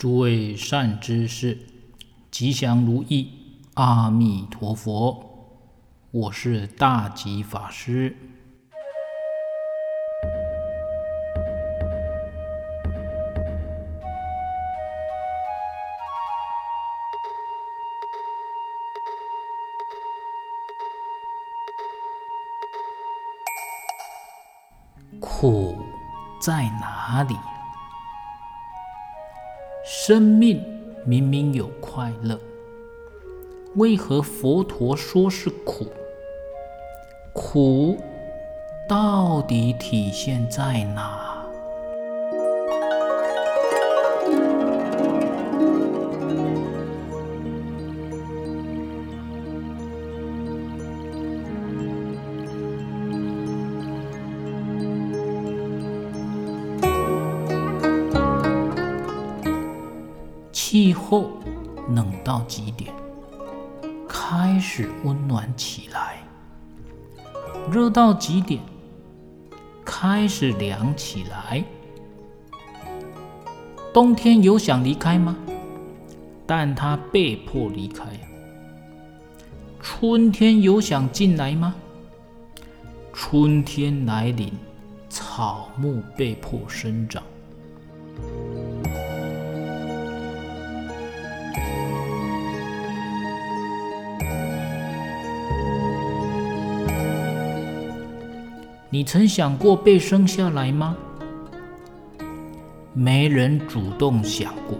诸位善知识，吉祥如意，阿弥陀佛！我是大吉法师。苦在哪里？生命明明有快乐，为何佛陀说是苦？苦到底体现在哪？后冷到极点，开始温暖起来；热到极点，开始凉起来。冬天有想离开吗？但它被迫离开。春天有想进来吗？春天来临，草木被迫生长。你曾想过被生下来吗？没人主动想过，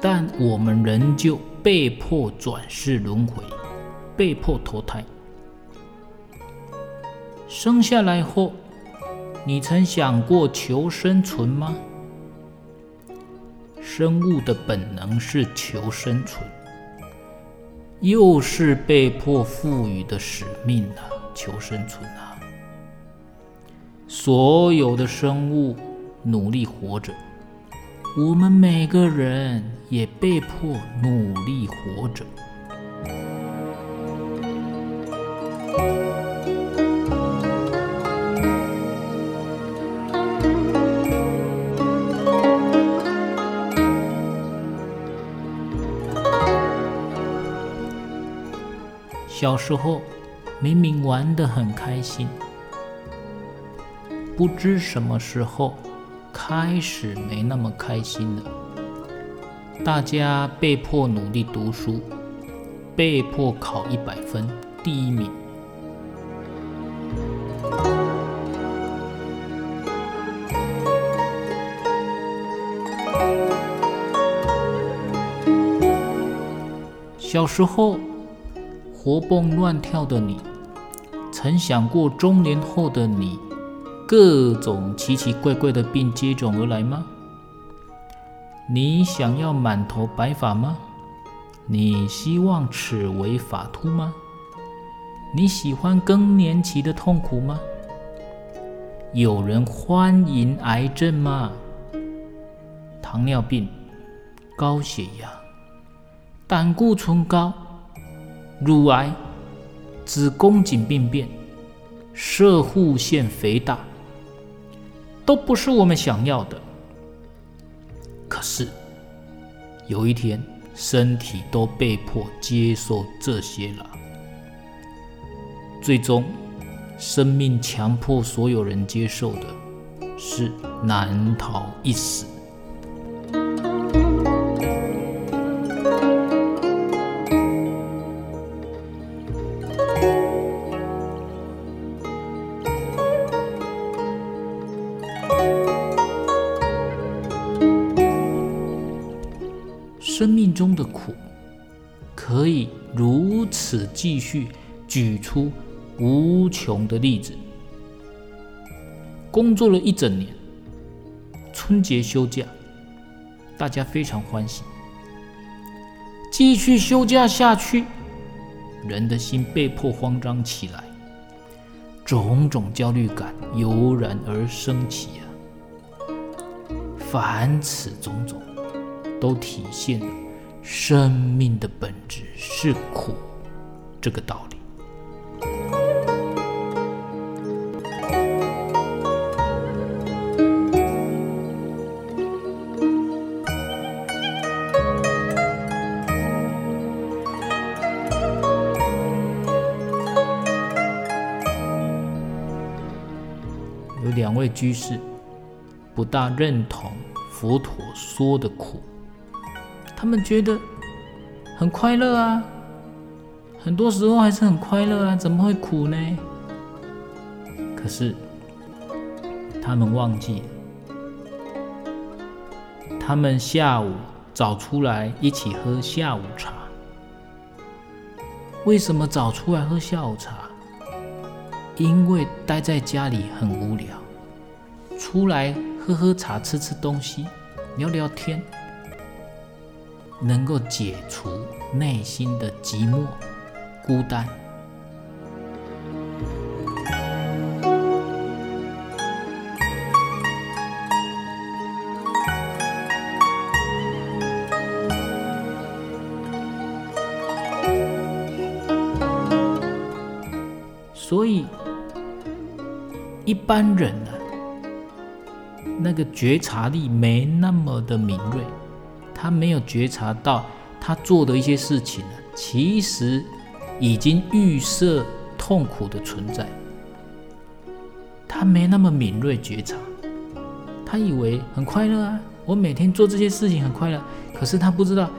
但我们仍旧被迫转世轮回，被迫投胎。生下来后，你曾想过求生存吗？生物的本能是求生存，又是被迫赋予的使命啊！求生存啊！所有的生物努力活着，我们每个人也被迫努力活着。小时候。明明玩得很开心，不知什么时候开始没那么开心了。大家被迫努力读书，被迫考一百分第一名。小时候活蹦乱跳的你。曾想过中年后的你，各种奇奇怪怪的病接踵而来吗？你想要满头白发吗？你希望齿为发秃吗？你喜欢更年期的痛苦吗？有人欢迎癌症吗？糖尿病、高血压、胆固醇高、乳癌。子宫颈病变、射护腺肥大，都不是我们想要的。可是有一天，身体都被迫接受这些了。最终，生命强迫所有人接受的是难逃一死。中的苦，可以如此继续举出无穷的例子。工作了一整年，春节休假，大家非常欢喜。继续休假下去，人的心被迫慌张起来，种种焦虑感油然而生起啊！凡此种种。都体现了生命的本质是苦这个道理。有两位居士不大认同佛陀说的苦。他们觉得很快乐啊，很多时候还是很快乐啊，怎么会苦呢？可是他们忘记了，他们下午早出来一起喝下午茶。为什么早出来喝下午茶？因为待在家里很无聊，出来喝喝茶、吃吃东西、聊聊天，能够解除内心的寂寞、孤单。所以。一般人呢、啊，那个觉察力没那么的敏锐，他没有觉察到他做的一些事情呢，其实已经预设痛苦的存在。他没那么敏锐觉察，他以为很快乐啊，我每天做这些事情很快乐，可是他不知道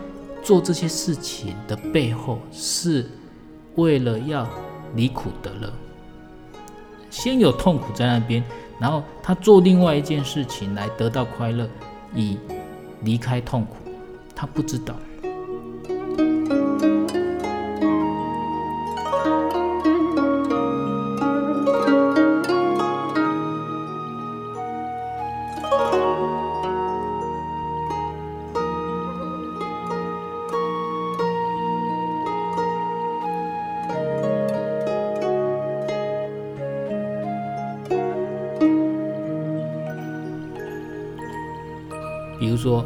做这些事情的背后是为了要离苦得乐。先有痛苦在那边，然后他做另外一件事情来得到快乐，以离开痛苦。他不知道。比如说，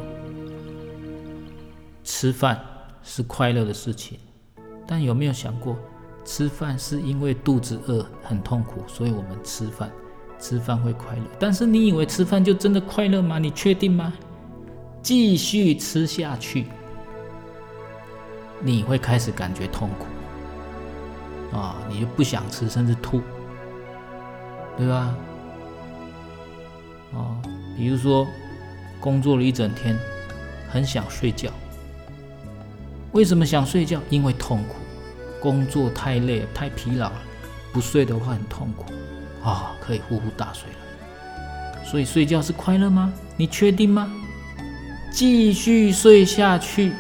吃饭是快乐的事情，但有没有想过，吃饭是因为肚子饿很痛苦，所以我们吃饭，吃饭会快乐。但是你以为吃饭就真的快乐吗？你确定吗？继续吃下去，你会开始感觉痛苦，啊，你就不想吃，甚至吐，对吧？啊，比如说。工作了一整天，很想睡觉。为什么想睡觉？因为痛苦，工作太累，太疲劳了，不睡的话很痛苦。啊、哦，可以呼呼大睡了。所以睡觉是快乐吗？你确定吗？继续睡下去，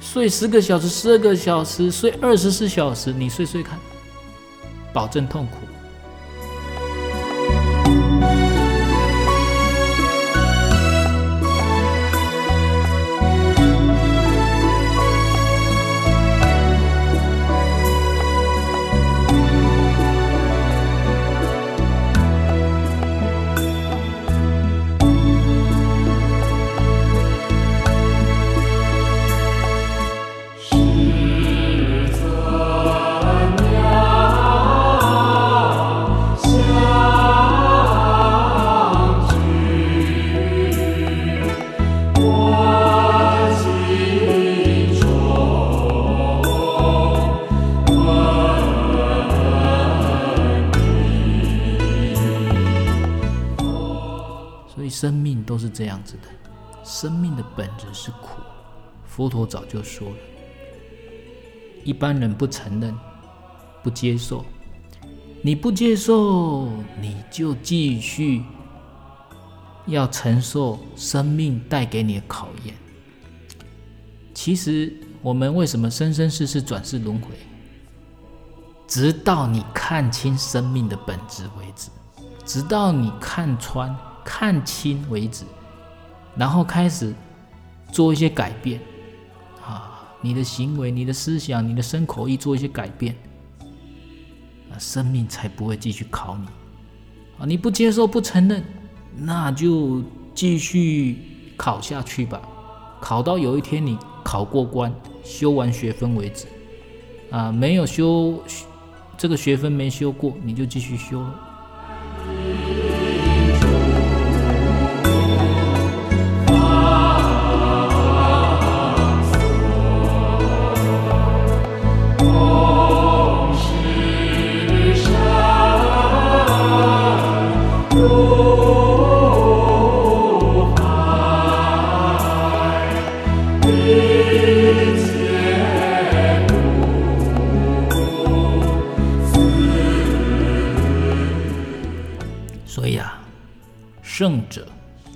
睡十个小时、十二个小时、睡二十四小时，你睡睡看，保证痛苦。是这样子的，生命的本质是苦。佛陀早就说了，一般人不承认、不接受。你不接受，你就继续要承受生命带给你的考验。其实，我们为什么生生世世转世轮回？直到你看清生命的本质为止，直到你看穿。看清为止，然后开始做一些改变啊！你的行为、你的思想、你的身口意做一些改变，啊生命才不会继续考你啊！你不接受、不承认，那就继续考下去吧，考到有一天你考过关、修完学分为止啊！没有修这个学分没修过，你就继续修了。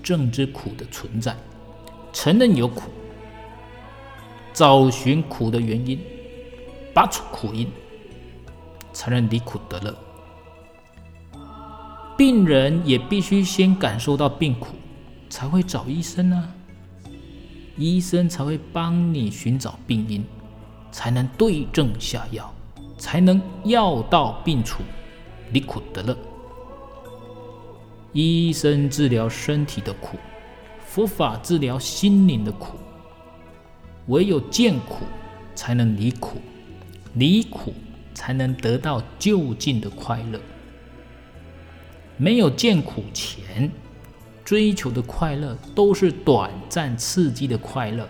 正知苦的存在，承认有苦，找寻苦的原因，拔除苦因，才能离苦得乐。病人也必须先感受到病苦，才会找医生啊。医生才会帮你寻找病因，才能对症下药，才能药到病除，离苦得乐。医生治疗身体的苦，佛法治疗心灵的苦。唯有见苦，才能离苦；离苦，才能得到究竟的快乐。没有见苦前，追求的快乐都是短暂刺激的快乐。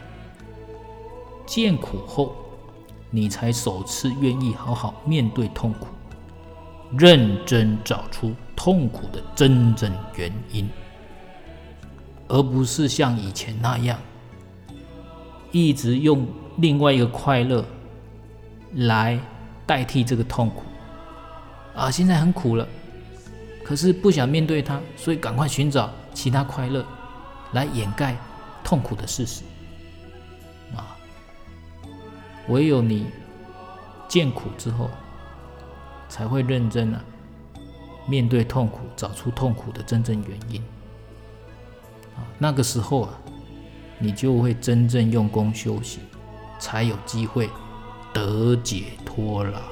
见苦后，你才首次愿意好好面对痛苦，认真找出痛苦的真正原因，而不是像以前那样，一直用另外一个快乐来代替这个痛苦。啊，现在很苦了，可是不想面对它，所以赶快寻找。其他快乐来掩盖痛苦的事实啊！唯有你见苦之后，才会认真啊面对痛苦，找出痛苦的真正原因啊！那个时候啊，你就会真正用功修行，才有机会得解脱了。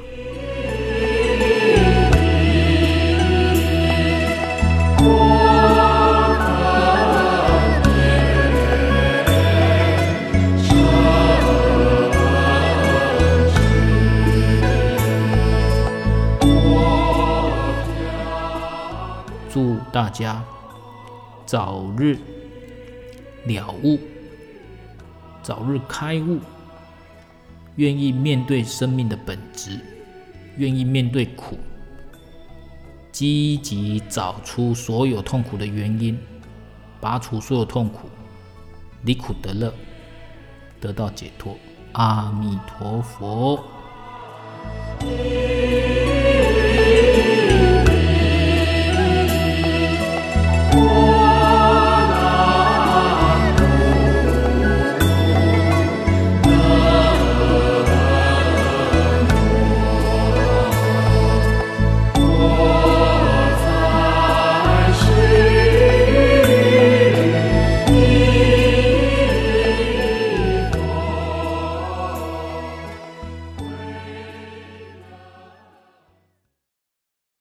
家早日了悟，早日开悟，愿意面对生命的本质，愿意面对苦，积极找出所有痛苦的原因，拔除所有痛苦，离苦得乐，得到解脱。阿弥陀佛。